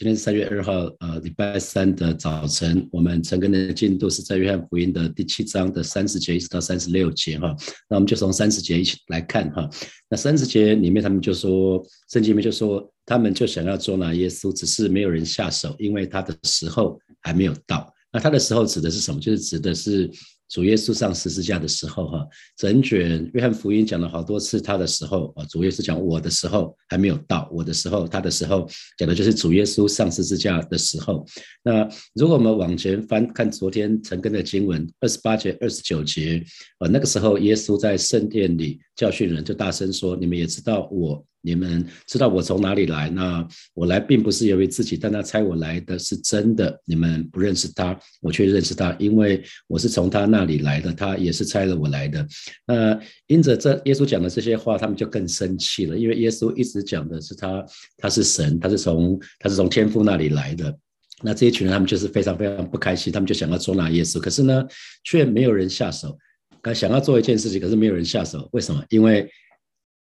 今天是三月二号，呃，礼拜三的早晨，我们陈根的进度是在约翰福音的第七章的三十节一直到三十六节哈。那我们就从三十节一起来看哈。那三十节里面，他们就说，圣经里面就说，他们就想要捉拿耶稣，只是没有人下手，因为他的时候还没有到。那他的时候指的是什么？就是指的是。主耶稣上十字架的时候，哈，整卷约翰福音讲了好多次他的时候啊。主耶稣讲我的时候还没有到，我的时候，他的时候讲的就是主耶稣上十字架的时候。那如果我们往前翻看昨天陈根的经文二十八节、二十九节，呃，那个时候耶稣在圣殿里教训人，就大声说：“你们也知道我。”你们知道我从哪里来？那我来并不是由于自己，但他猜我来的是真的。你们不认识他，我却认识他，因为我是从他那里来的，他也是猜了我来的。那因着这耶稣讲的这些话，他们就更生气了，因为耶稣一直讲的是他，他是神，他是从他是从天父那里来的。那这一群人他们就是非常非常不开心，他们就想要捉拿耶稣，可是呢，却没有人下手。他想要做一件事情，可是没有人下手，为什么？因为。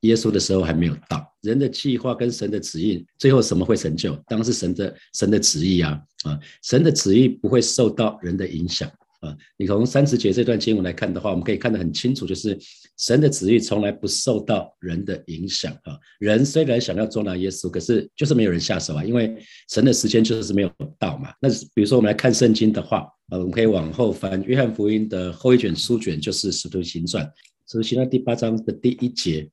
耶稣的时候还没有到，人的计划跟神的旨意，最后什么会成就？当然是神的神的旨意啊啊！神的旨意不会受到人的影响啊！你从三十节这段经文来看的话，我们可以看得很清楚，就是神的旨意从来不受到人的影响啊！人虽然想要捉拿耶稣，可是就是没有人下手啊，因为神的时间就是没有到嘛。那比如说我们来看圣经的话，啊，我们可以往后翻，约翰福音的后一卷书卷就是使徒行传，使徒行传第八章的第一节。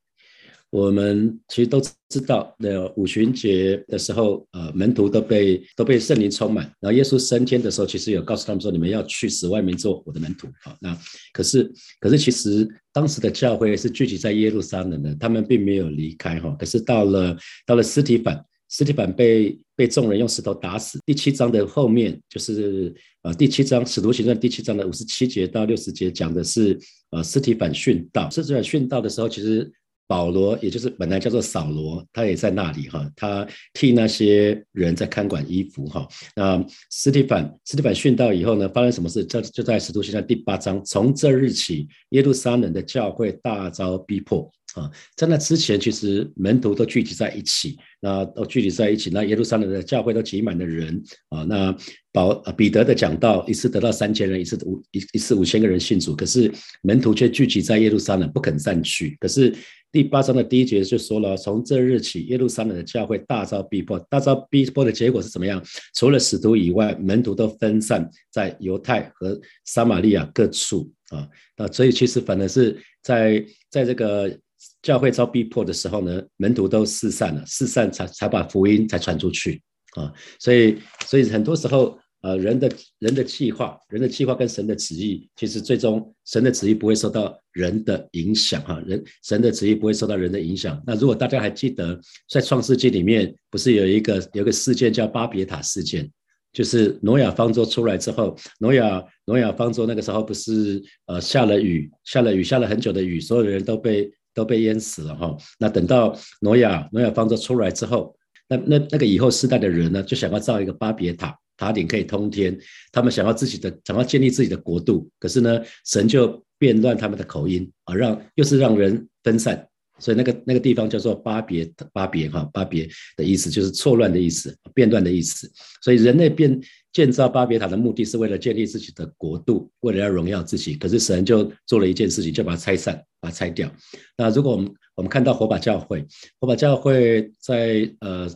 我们其实都知道，那五旬节的时候，呃，门徒都被都被圣灵充满。然后耶稣升天的时候，其实有告诉他们说：“你们要去使外面做我的门徒。”啊，那可是可是其实当时的教会是聚集在耶路撒冷的，他们并没有离开哈。可是到了到了斯提反，斯提反被被众人用石头打死。第七章的后面就是呃第七章使徒行传第七章的五十七节到六十节讲的是呃斯提反殉道。斯提反殉道的时候，其实。保罗，也就是本来叫做扫罗，他也在那里哈，他替那些人在看管衣服哈。那斯蒂凡，斯蒂凡殉道以后呢，发生什么事？这就在使徒行传第八章，从这日起，耶路撒冷的教会大遭逼迫。啊，在那之前，其实门徒都聚集在一起，那都聚集在一起，那耶路撒冷的教会都挤满了人啊。那保彼得的讲道，一次得到三千人，一次五一一次五千个人信主，可是门徒却聚集在耶路撒冷，不肯散去。可是第八章的第一节就说了，从这日起，耶路撒冷的教会大遭逼迫，大遭逼迫的结果是怎么样？除了使徒以外，门徒都分散在犹太和撒玛利亚各处啊。那所以其实反而是在在这个。教会遭逼迫的时候呢，门徒都四散了，四散才才把福音才传出去啊。所以，所以很多时候，呃，人的人的计划，人的计划跟神的旨意，其实最终神的旨意不会受到人的影响哈。人神的旨意不会受到人的影响。那如果大家还记得，在创世纪里面，不是有一个有个事件叫巴别塔事件，就是挪亚方舟出来之后，挪亚挪亚方舟那个时候不是呃下了雨，下了雨下了很久的雨，所有的人都被。都被淹死了哈，那等到挪亚挪亚方舟出来之后，那那那个以后世代的人呢，就想要造一个巴别塔，塔顶可以通天，他们想要自己的，想要建立自己的国度，可是呢，神就变乱他们的口音，啊，让又是让人分散。所以那个那个地方叫做巴别巴别哈巴别的意思就是错乱的意思变乱的意思。所以人类变建造巴别塔的目的是为了建立自己的国度，为了要荣耀自己。可是神就做了一件事情，就把它拆散，把它拆掉。那如果我们我们看到火把教会，火把教会在呃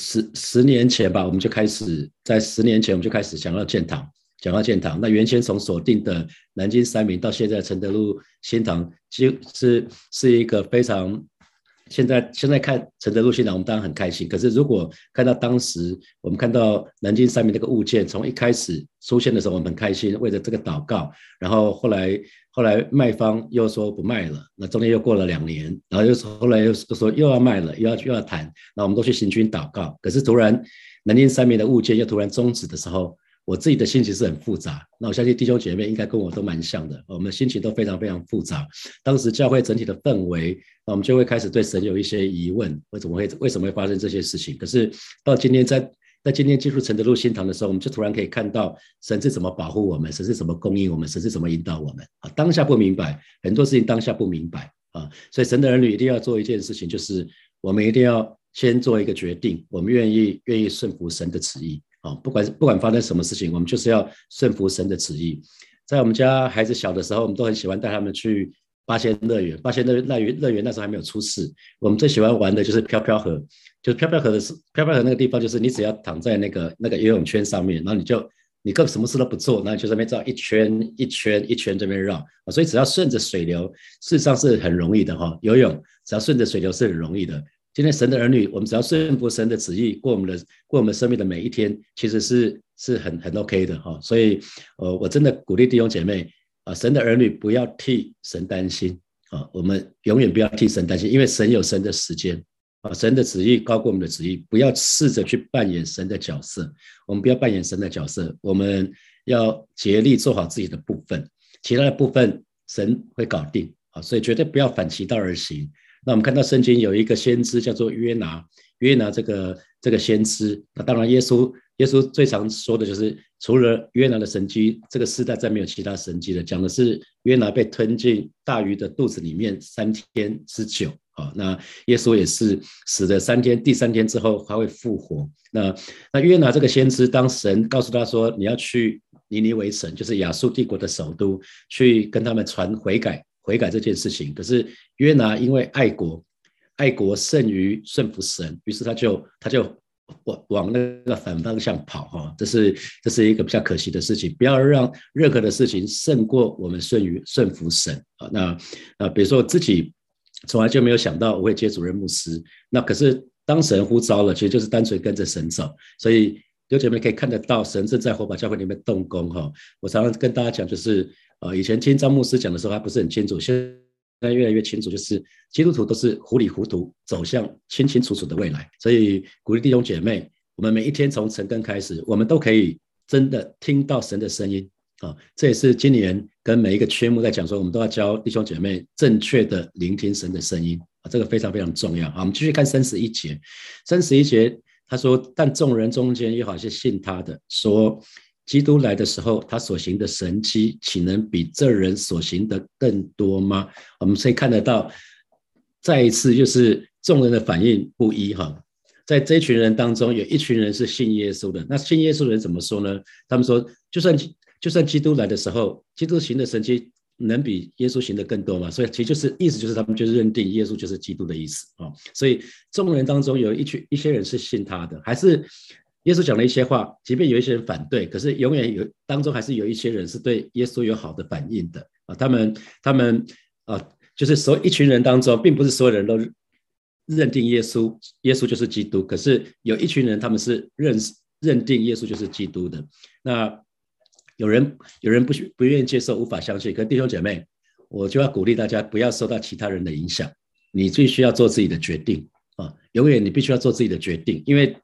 十十年前吧，我们就开始在十年前我们就开始想要建堂。想要建堂，那原先从锁定的南京三明到现在承德路新堂，其实是是一个非常现在现在看承德路新堂，我们当然很开心。可是如果看到当时我们看到南京三明那个物件，从一开始出现的时候，我们很开心，为了这个祷告。然后后来后来卖方又说不卖了，那中间又过了两年，然后又后来又说又要卖了，又要又要谈，那我们都去行军祷告。可是突然南京三明的物件又突然终止的时候。我自己的心情是很复杂，那我相信弟兄姐妹应该跟我都蛮像的，我们心情都非常非常复杂。当时教会整体的氛围，那我们就会开始对神有一些疑问：为什么会为什么会发生这些事情？可是到今天，在在今天进入陈德路新堂的时候，我们就突然可以看到神是怎么保护我们，神是怎么供应我们，神是怎么引导我们啊！当下不明白很多事情，当下不明白啊，所以神的儿女一定要做一件事情，就是我们一定要先做一个决定，我们愿意愿意顺服神的旨意啊，不管不管发生什么事情，我们就是要顺服神的旨意。在我们家孩子小的时候，我们都很喜欢带他们去八仙乐园。八仙乐乐园乐园那时候还没有出事，我们最喜欢玩的就是飘飘河，就是飘飘河的是飘飘河那个地方，就是你只要躺在那个那个游泳圈上面，然后你就你根本什么事都不做，然后就在那边绕一圈一圈一圈这边绕啊，所以只要顺着水流，事实上是很容易的哈。游泳只要顺着水流是很容易的。今天神的儿女，我们只要顺服神的旨意，过我们的过我们生命的每一天，其实是是很很 OK 的哈。所以，呃，我真的鼓励弟兄姐妹啊，神的儿女不要替神担心啊，我们永远不要替神担心，因为神有神的时间啊，神的旨意高过我们的旨意，不要试着去扮演神的角色，我们不要扮演神的角色，我们要竭力做好自己的部分，其他的部分神会搞定啊，所以绝对不要反其道而行。那我们看到圣经有一个先知叫做约拿，约拿这个这个先知，那当然耶稣耶稣最常说的就是除了约拿的神迹，这个时代再没有其他神迹了，讲的是约拿被吞进大鱼的肚子里面三天之久啊。那耶稣也是死了三天，第三天之后他会复活。那那约拿这个先知，当神告诉他说你要去尼尼微城，就是亚述帝国的首都，去跟他们传悔改。悔改这件事情，可是约拿因为爱国，爱国胜于顺服神，于是他就他就往往那个反方向跑哈，这是这是一个比较可惜的事情。不要让任何的事情胜过我们顺于顺服神啊。那啊，比如说我自己从来就没有想到我会接主任牧师，那可是当神呼召了，其实就是单纯跟着神走。所以弟兄姐妹可以看得到，神正在火把教会里面动工哈。我常常跟大家讲，就是。啊，以前听张牧师讲的时候还不是很清楚，现在越来越清楚，就是基督徒都是糊里糊涂走向清清楚楚的未来。所以鼓励弟兄姐妹，我们每一天从晨更开始，我们都可以真的听到神的声音啊！这也是今年跟每一个圈目在讲说，我们都要教弟兄姐妹正确的聆听神的声音啊，这个非常非常重要。好，我们继续看三十一节，三十一节他说：“但众人中间有好些信他的，说。”基督来的时候，他所行的神迹，岂能比这人所行的更多吗？我们可以看得到，再一次就是众人的反应不一哈。在这群人当中，有一群人是信耶稣的。那信耶稣的人怎么说呢？他们说，就算就算基督来的时候，基督行的神迹能比耶稣行的更多吗？所以其实就是意思就是他们就是认定耶稣就是基督的意思啊。所以众人当中有一群一些人是信他的，还是？耶稣讲了一些话，即便有一些人反对，可是永远有当中还是有一些人是对耶稣有好的反应的啊。他们他们啊，就是所一群人当中，并不是所有人都认定耶稣，耶稣就是基督。可是有一群人，他们是认认定耶稣就是基督的。那有人有人不不愿意接受，无法相信。可弟兄姐妹，我就要鼓励大家，不要受到其他人的影响，你最需要做自己的决定。啊，永远你必须要做自己的决定，因为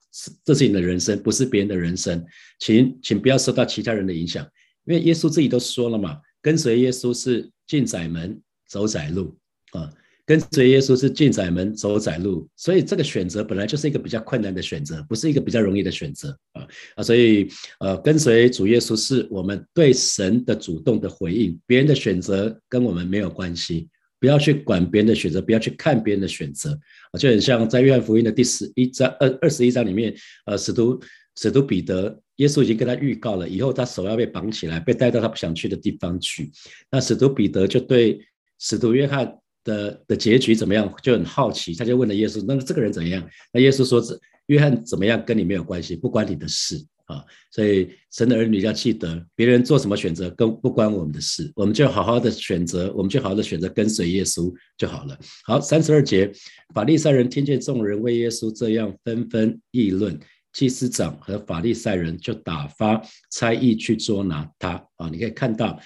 这是你的人生，不是别人的人生。请请不要受到其他人的影响，因为耶稣自己都说了嘛，跟随耶稣是进窄门走窄路啊，跟随耶稣是进窄门走窄路，所以这个选择本来就是一个比较困难的选择，不是一个比较容易的选择啊啊，所以呃，跟随主耶稣是我们对神的主动的回应，别人的选择跟我们没有关系。不要去管别人的选择，不要去看别人的选择，就很像在约翰福音的第十一章二二十一章里面，呃，使徒使徒彼得，耶稣已经跟他预告了，以后他手要被绑起来，被带到他不想去的地方去。那使徒彼得就对使徒约翰的的结局怎么样就很好奇，他就问了耶稣：“那这个人怎样？”那耶稣说：“这约翰怎么样跟你没有关系，不关你的事。”啊，所以神的儿女要记得，别人做什么选择跟不关我们的事，我们就好好的选择，我们就好好的选择跟随耶稣就好了。好，三十二节，法利赛人听见众人为耶稣这样纷纷议论，祭司长和法利赛人就打发差役去捉拿他。啊，你可以看到，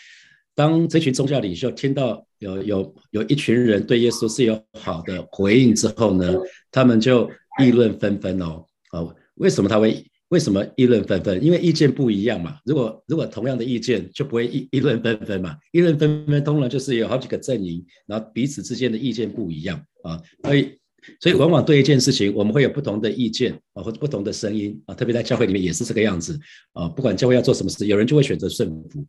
当这群宗教领袖听到有有有一群人对耶稣是有好的回应之后呢，他们就议论纷纷哦。啊，为什么他会？为什么议论纷纷？因为意见不一样嘛。如果如果同样的意见，就不会议议论纷纷嘛。议论纷纷，通常就是有好几个阵营，然后彼此之间的意见不一样啊。所以所以往往对一件事情，我们会有不同的意见啊，或者不同的声音啊。特别在教会里面也是这个样子啊。不管教会要做什么事，有人就会选择顺服，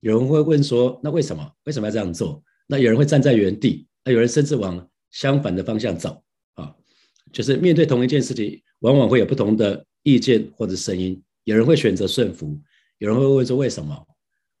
有人会问说：那为什么？为什么要这样做？那有人会站在原地，那有人甚至往相反的方向走啊。就是面对同一件事情，往往会有不同的意见或者声音。有人会选择顺服，有人会问说为什么？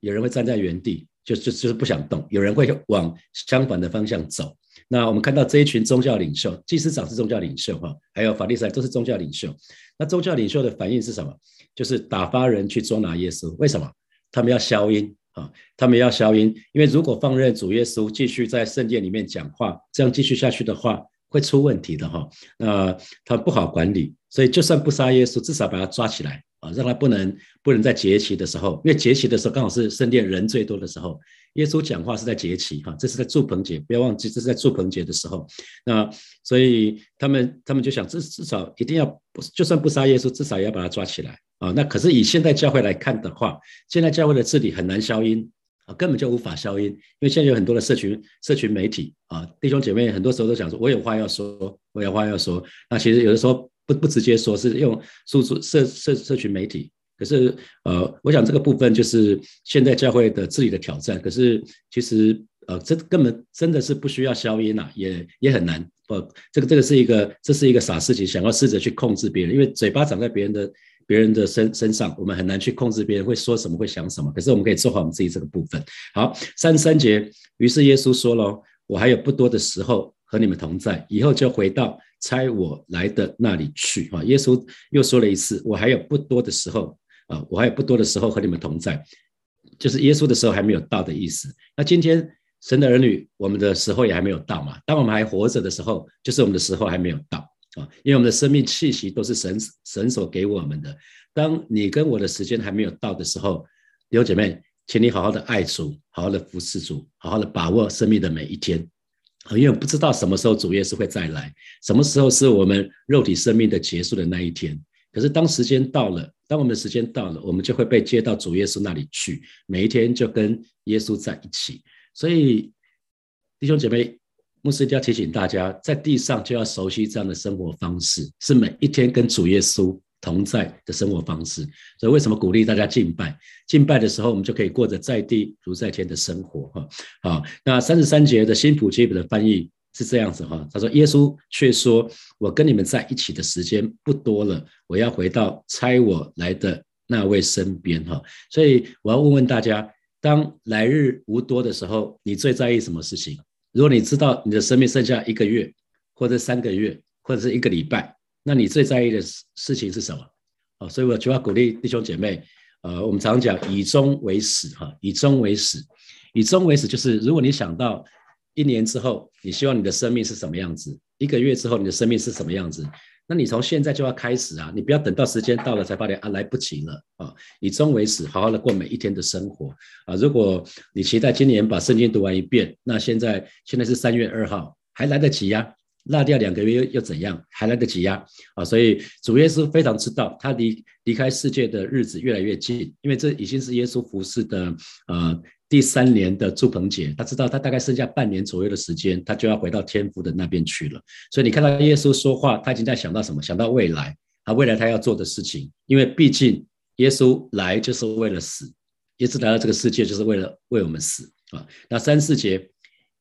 有人会站在原地，就就就是不想动。有人会往相反的方向走。那我们看到这一群宗教领袖，祭司长是宗教领袖哈，还有法利赛都是宗教领袖。那宗教领袖的反应是什么？就是打发人去捉拿耶稣。为什么？他们要消音啊，他们要消音，因为如果放任主耶稣继续在圣殿里面讲话，这样继续下去的话，会出问题的哈。那他不好管理，所以就算不杀耶稣，至少把他抓起来。啊，让他不能不能在节期的时候，因为节期的时候刚好是圣殿人最多的时候。耶稣讲话是在节期，哈，这是在祝棚节，不要忘记这是在祝棚节的时候。那所以他们他们就想，至至少一定要不就算不杀耶稣，至少也要把他抓起来啊。那可是以现代教会来看的话，现在教会的治理很难消音根本就无法消音，因为现在有很多的社群社群媒体啊，弟兄姐妹很多时候都想说，我有话要说，我有话要说。那其实有的时候。不不直接说，是用输出社社社群媒体。可是，呃，我想这个部分就是现在教会的治理的挑战。可是，其实，呃，这根本真的是不需要消音呐，也也很难。不，这个这个是一个，这是一个傻事情，想要试着去控制别人，因为嘴巴长在别人的别人的身身上，我们很难去控制别人会说什么，会想什么。可是，我们可以做好我们自己这个部分。好，三十三节，于是耶稣说了：“我还有不多的时候和你们同在，以后就回到。”差我来的那里去啊！耶稣又说了一次：“我还有不多的时候啊，我还有不多的时候和你们同在。”就是耶稣的时候还没有到的意思。那今天神的儿女，我们的时候也还没有到嘛？当我们还活着的时候，就是我们的时候还没有到啊！因为我们的生命气息都是神神所给我们的。当你跟我的时间还没有到的时候，弟兄姐妹，请你好好的爱主，好好的服侍主，好好的把握生命的每一天。因为不知道什么时候主耶稣会再来，什么时候是我们肉体生命的结束的那一天。可是当时间到了，当我们的时间到了，我们就会被接到主耶稣那里去，每一天就跟耶稣在一起。所以弟兄姐妹，牧师一定要提醒大家，在地上就要熟悉这样的生活方式，是每一天跟主耶稣。同在的生活方式，所以为什么鼓励大家敬拜？敬拜的时候，我们就可以过着在地如在天的生活。哈，好，那三十三节的新普基本的翻译是这样子哈，他说：“耶稣却说，我跟你们在一起的时间不多了，我要回到差我来的那位身边。”哈，所以我要问问大家，当来日无多的时候，你最在意什么事情？如果你知道你的生命剩下一个月，或者三个月，或者是一个礼拜。那你最在意的事事情是什么？哦，所以我就要鼓励弟兄姐妹，呃，我们常讲以终为始，哈，以终为始，以终为始，就是如果你想到一年之后，你希望你的生命是什么样子？一个月之后，你的生命是什么样子？那你从现在就要开始啊，你不要等到时间到了才发现啊，来不及了啊！以终为始，好好的过每一天的生活啊！如果你期待今年把圣经读完一遍，那现在现在是三月二号，还来得及呀。落掉两个月又又怎样？还来得及呀！啊，所以主耶稣非常知道，他离离开世界的日子越来越近，因为这已经是耶稣服侍的呃第三年的祝棚节。他知道他大概剩下半年左右的时间，他就要回到天父的那边去了。所以你看到耶稣说话，他已经在想到什么？想到未来啊，未来他要做的事情。因为毕竟耶稣来就是为了死，耶稣来到这个世界就是为了为我们死啊。那三四节。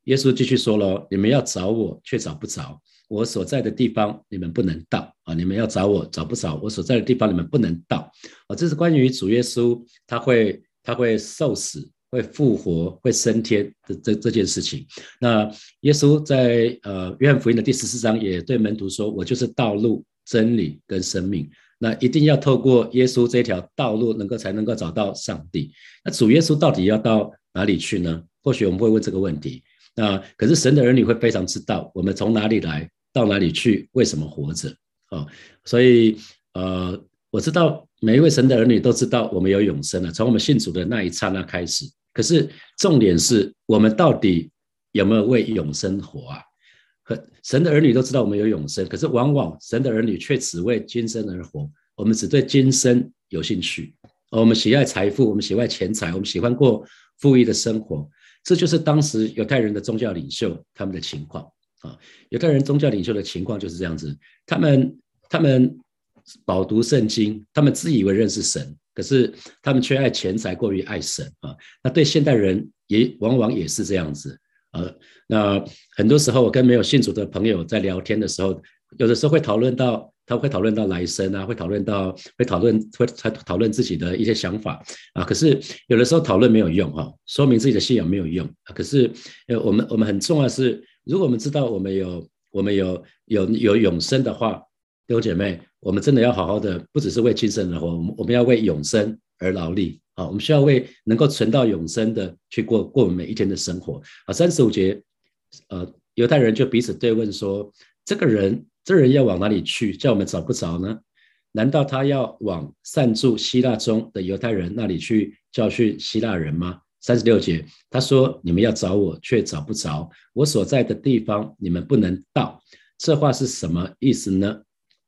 耶稣继续说了：“你们要找我，却找不着；我所在的地方，你们不能到啊！你们要找我，找不着；我所在的地方，你们不能到啊！这是关于主耶稣，他会他会受死，会复活，会升天的这这件事情。那耶稣在呃约翰福音的第十四章也对门徒说：我就是道路、真理跟生命。那一定要透过耶稣这条道路，能够才能够找到上帝。那主耶稣到底要到哪里去呢？或许我们会问这个问题。”那可是神的儿女会非常知道我们从哪里来到哪里去，为什么活着啊？所以呃，我知道每一位神的儿女都知道我们有永生了，从我们信主的那一刹那开始。可是重点是我们到底有没有为永生活啊？和神的儿女都知道我们有永生，可是往往神的儿女却只为今生而活。我们只对今生有兴趣，我们喜爱财富，我们喜爱钱财，我们喜欢过富裕的生活。这就是当时犹太人的宗教领袖他们的情况啊，犹太人宗教领袖的情况就是这样子，他们他们饱读圣经，他们自以为认识神，可是他们却爱钱财过于爱神啊。那对现代人也往往也是这样子啊。那很多时候我跟没有信主的朋友在聊天的时候，有的时候会讨论到，他会讨论到来生啊，会讨论到，会讨论，会才讨论自己的一些想法啊。可是有的时候讨论没有用哈，说明自己的信仰没有用。可是呃，我们我们很重要是，如果我们知道我们有我们有有有永生的话，弟兄姐妹，我们真的要好好的，不只是为今生而活，我们我们要为永生而劳力啊。我们需要为能够存到永生的去过过我们每一天的生活啊。三十五节，呃，犹太人就彼此对问说。这个人，这人要往哪里去？叫我们找不着呢？难道他要往散住希腊中的犹太人那里去教训希腊人吗？三十六节，他说：“你们要找我，却找不着我所在的地方，你们不能到。”这话是什么意思呢？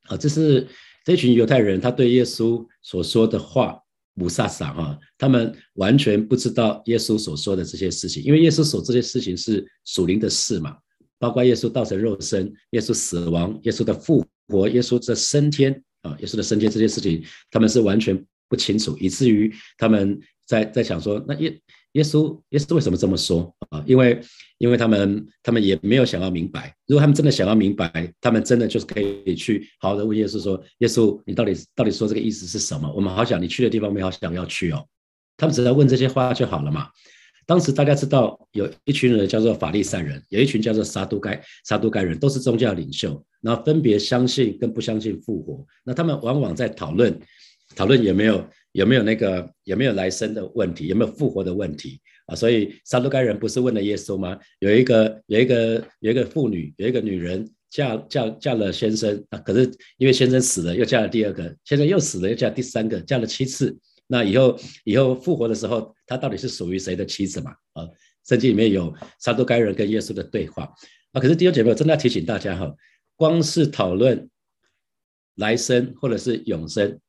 啊，这是这群犹太人他对耶稣所说的话，不萨萨哈，他们完全不知道耶稣所说的这些事情，因为耶稣所这些事情是属灵的事嘛。包括耶稣道成肉身，耶稣死亡，耶稣的复活，耶稣的升天啊，耶稣的升天这些事情，他们是完全不清楚，以至于他们在在想说，那耶耶稣耶稣为什么这么说啊？因为因为他们他们也没有想要明白，如果他们真的想要明白，他们真的就是可以去好好的问耶稣说，耶稣你到底到底说这个意思是什么？我们好想你去的地方，我们好想要去哦。他们只要问这些话就好了嘛。当时大家知道有一群人叫做法利赛人，有一群叫做撒都该撒都该人，都是宗教领袖，然后分别相信跟不相信复活。那他们往往在讨论讨论有没有有没有那个有没有来生的问题，有没有复活的问题啊？所以撒都该人不是问了耶稣吗？有一个有一个有一个妇女，有一个女人嫁嫁嫁了先生啊，可是因为先生死了，又嫁了第二个，先生又死了，又嫁第三个，嫁了七次。那以后以后复活的时候，他到底是属于谁的妻子嘛？啊，圣经里面有撒都该人跟耶稣的对话啊。可是弟兄姐妹，我真的要提醒大家哈，光是讨论来生或者是永生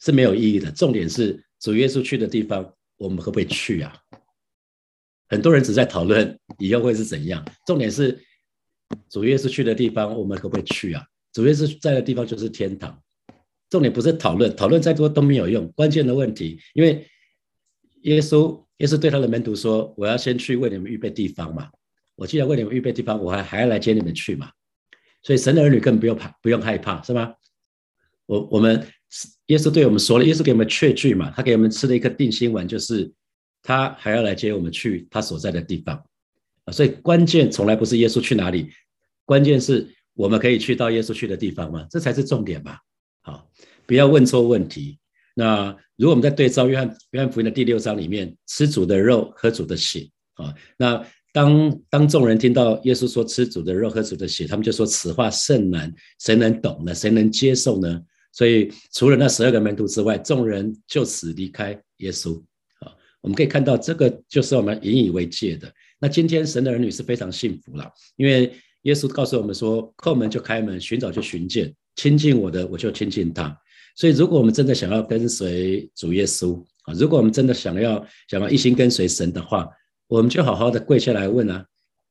是没有意义的。重点是主耶稣去的地方，我们会不会去啊？很多人只在讨论以后会是怎样，重点是主耶稣去的地方，我们可不可以去啊？主耶稣在的地方就是天堂。重点不是讨论，讨论再多都没有用。关键的问题，因为耶稣耶稣对他的门徒说：“我要先去为你们预备地方嘛。我既然为你们预备地方，我还还要来接你们去嘛。所以神的儿女更不用怕，不用害怕，是吗？我我们耶稣对我们说了，耶稣给我们确据嘛，他给我们吃了一颗定心丸，就是他还要来接我们去他所在的地方啊。所以关键从来不是耶稣去哪里，关键是我们可以去到耶稣去的地方嘛，这才是重点吧。好，不要问错问题。那如果我们在对照约翰约翰福音的第六章里面，吃主的肉喝主的血啊，那当当众人听到耶稣说吃主的肉喝主的血，他们就说此话甚难，谁能懂呢？谁能接受呢？所以除了那十二个门徒之外，众人就此离开耶稣。啊，我们可以看到这个就是我们引以为戒的。那今天神的儿女是非常幸福了，因为耶稣告诉我们说，叩门就开门，寻找就寻见。亲近我的，我就亲近他。所以，如果我们真的想要跟随主耶稣啊，如果我们真的想要想要一心跟随神的话，我们就好好的跪下来问啊，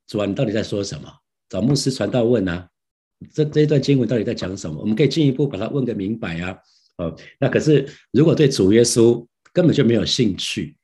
主啊，你到底在说什么？找牧师传道问啊，这这一段经文到底在讲什么？我们可以进一步把它问个明白啊。哦，那可是如果对主耶稣根本就没有兴趣，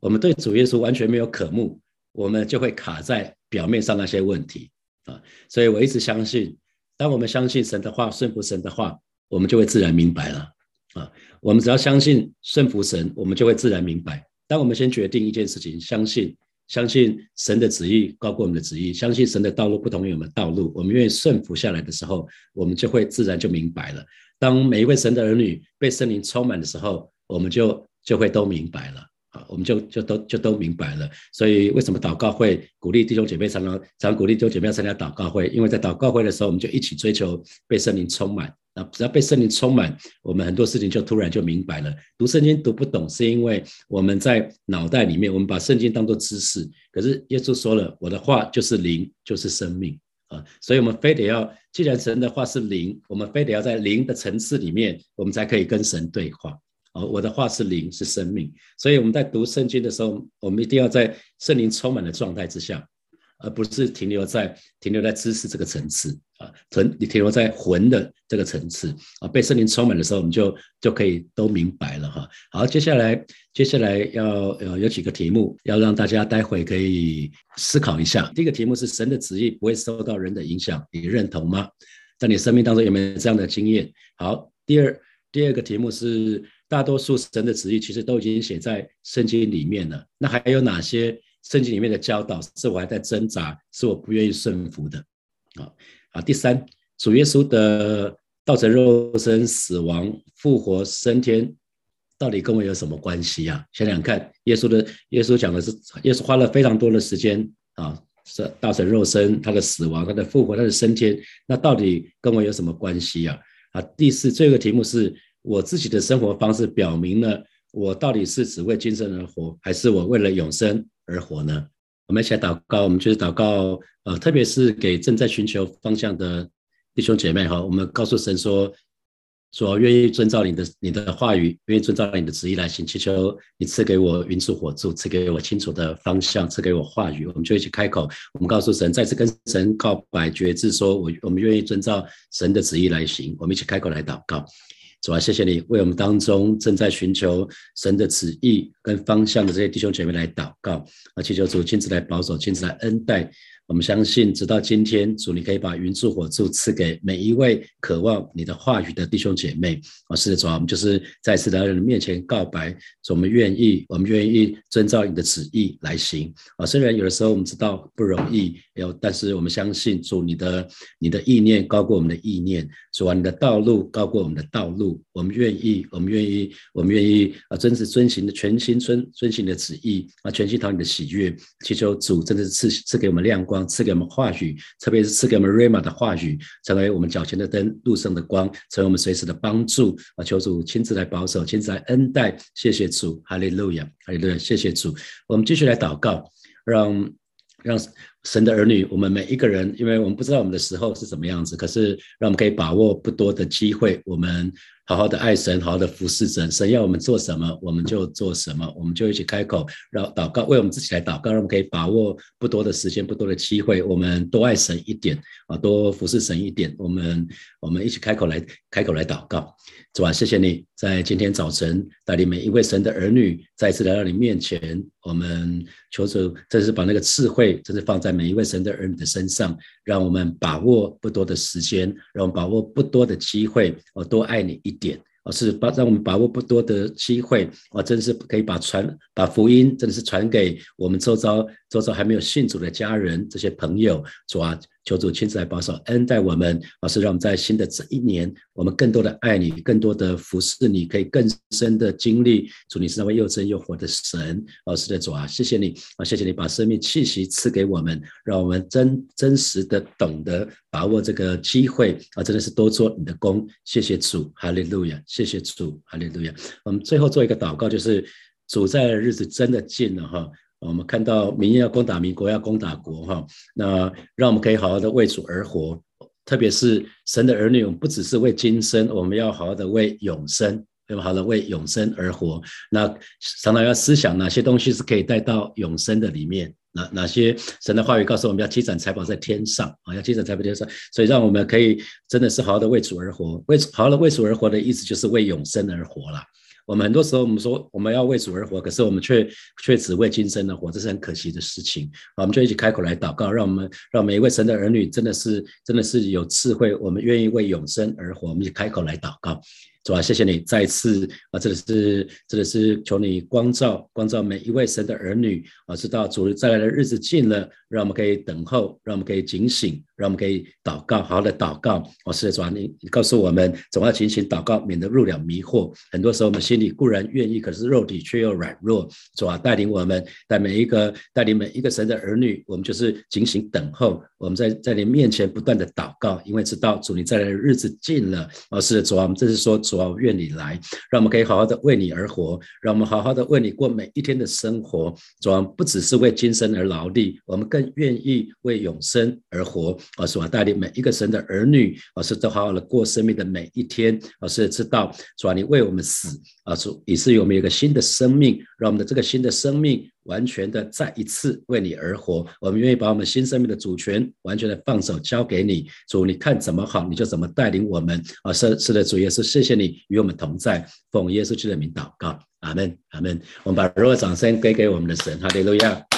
我们对主耶稣完全没有渴慕，我们就会卡在表面上那些问题啊。所以我一直相信。当我们相信神的话，顺服神的话，我们就会自然明白了啊！我们只要相信顺服神，我们就会自然明白。当我们先决定一件事情，相信相信神的旨意高过我们的旨意，相信神的道路不同于我们的道路，我们愿意顺服下来的时候，我们就会自然就明白了。当每一位神的儿女被圣灵充满的时候，我们就就会都明白了。啊，我们就就都就都明白了。所以为什么祷告会鼓励弟兄姐妹常常常鼓励弟兄姐妹要参加祷告会？因为在祷告会的时候，我们就一起追求被圣灵充满。啊只要被圣灵充满，我们很多事情就突然就明白了。读圣经读不懂，是因为我们在脑袋里面，我们把圣经当做知识。可是耶稣说了，我的话就是灵，就是生命啊。所以我们非得要，既然神的话是灵，我们非得要在灵的层次里面，我们才可以跟神对话。我的话是灵，是生命，所以我们在读圣经的时候，我们一定要在圣灵充满的状态之下，而不是停留在停留在知识这个层次啊，停你停留在魂的这个层次啊，被圣灵充满的时候，我们就就可以都明白了哈。好，接下来接下来要呃有几个题目要让大家待会可以思考一下。第一个题目是神的旨意不会受到人的影响，你认同吗？在你生命当中有没有这样的经验？好，第二第二个题目是，大多数神的旨意其实都已经写在圣经里面了。那还有哪些圣经里面的教导是我还在挣扎，是我不愿意顺服的？啊啊，第三，主耶稣的道成肉身、死亡、复活、升天，到底跟我有什么关系呀？想想看，耶稣的耶稣讲的是，耶稣花了非常多的时间啊。是道成肉身，他的死亡，他的复活，他的升天，那到底跟我有什么关系呀？啊，第四，这个题目是我自己的生活方式表明了我到底是只为今生而活，还是我为了永生而活呢？我们一起来祷告，我们就是祷告，呃，特别是给正在寻求方向的弟兄姐妹哈，我们告诉神说。说愿意遵照你的你的话语，愿意遵照你的旨意来行，祈求你赐给我云柱火柱，赐给我清楚的方向，赐给我话语，我们就一起开口，我们告诉神，再次跟神告白决志，说我我们愿意遵照神的旨意来行，我们一起开口来祷告。主啊，谢谢你为我们当中正在寻求神的旨意跟方向的这些弟兄姐妹来祷告，啊，祈求主亲自来保守，亲自来恩待。我们相信，直到今天，主你可以把云柱火柱赐给每一位渴望你的话语的弟兄姐妹。啊，是的，主啊，我们就是再次在人面前告白，说我们愿意，我们愿意遵照你的旨意来行。啊，虽然有的时候我们知道不容易，有，但是我们相信，主你的你的意念高过我们的意念，主啊，你的道路高过我们的道路。我们愿意，我们愿意，我们愿意啊，真是遵行的全心遵遵行的旨意啊，全心讨你的喜悦，祈求主真的是赐赐给我们亮光。赐给我们话语，特别是赐给我们瑞玛的话语，成为我们脚前的灯，路上的光，成为我们随时的帮助。啊，求主亲自来保守，亲自来恩待。谢谢主，哈利路亚，哈利路亚。谢谢主。我们继续来祷告，让让神的儿女，我们每一个人，因为我们不知道我们的时候是什么样子，可是让我们可以把握不多的机会，我们。好好的爱神，好好的服侍神。神要我们做什么，我们就做什么。我们就一起开口，让祷告，为我们自己来祷告，让我们可以把握不多的时间，不多的机会。我们多爱神一点啊，多服侍神一点。我们我们一起开口来，开口来祷告。主啊，谢谢你在今天早晨带领每一位神的儿女再次来到你面前。我们求主，这是把那个智慧，这是放在在每一位神的儿女的身上，让我们把握不多的时间，让我们把握不多的机会，我多爱你一。点，而是把让我们把握不多的机会，我，真是可以把传把福音，真的是传给我们周遭周遭还没有信主的家人这些朋友，主啊。求主亲自来保守恩待我们，老师让我们在新的这一年，我们更多的爱你，更多的服侍你，可以更深的经历主，你是那位又真又活的神。老师的主啊，谢谢你啊，谢谢你把生命气息赐给我们，让我们真真实的懂得把握这个机会啊，真的是多做你的功。谢谢主，哈利路亚！谢谢主，哈利路亚！我们最后做一个祷告，就是主在的日子真的近了哈。我们看到民要攻打民，国要攻打国，哈，那让我们可以好好的为主而活，特别是神的儿女，我们不只是为今生，我们要好好的为永生，要好好的为永生而活。那常常要思想哪些东西是可以带到永生的里面，哪哪些神的话语告诉我们要积攒财宝在天上啊，要积攒财宝天上，所以让我们可以真的是好好的为主而活，为好好的为主而活的意思就是为永生而活了。我们很多时候，我们说我们要为主而活，可是我们却却只为今生而活，这是很可惜的事情。我们就一起开口来祷告，让我们让每一位神的儿女真的是真的是有智慧，我们愿意为永生而活。我们一起开口来祷告。主啊，谢谢你再次啊，这里是这里是求你光照光照每一位神的儿女啊，知道主日再来的日子近了，让我们可以等候，让我们可以警醒，让我们可以祷告，好好的祷告。哦，是的，主啊，你告诉我们，总要勤勤祷告，免得入了迷惑。很多时候我们心里固然愿意，可是肉体却又软弱。主啊，带领我们，带每一个带领每一个神的儿女，我们就是警醒等候。我们在在你面前不断的祷告，因为知道主你再来的日子近了。哦，是的，主啊，我们这是说主。主愿你来，让我们可以好好的为你而活，让我们好好的为你过每一天的生活。主啊，不只是为今生而劳力，我们更愿意为永生而活。啊，主啊，带领每一个神的儿女，啊，是都好好的过生命的每一天。啊，是知道主啊，你为我们死，啊，主以是我们有一个新的生命，让我们的这个新的生命。完全的再一次为你而活，我们愿意把我们新生命的主权完全的放手交给你，主，你看怎么好你就怎么带领我们啊！是是的，主耶稣，谢谢你与我们同在，奉耶稣基督的名祷告，阿门，阿门。我们把热烈掌声给给我们的神，哈利路亚。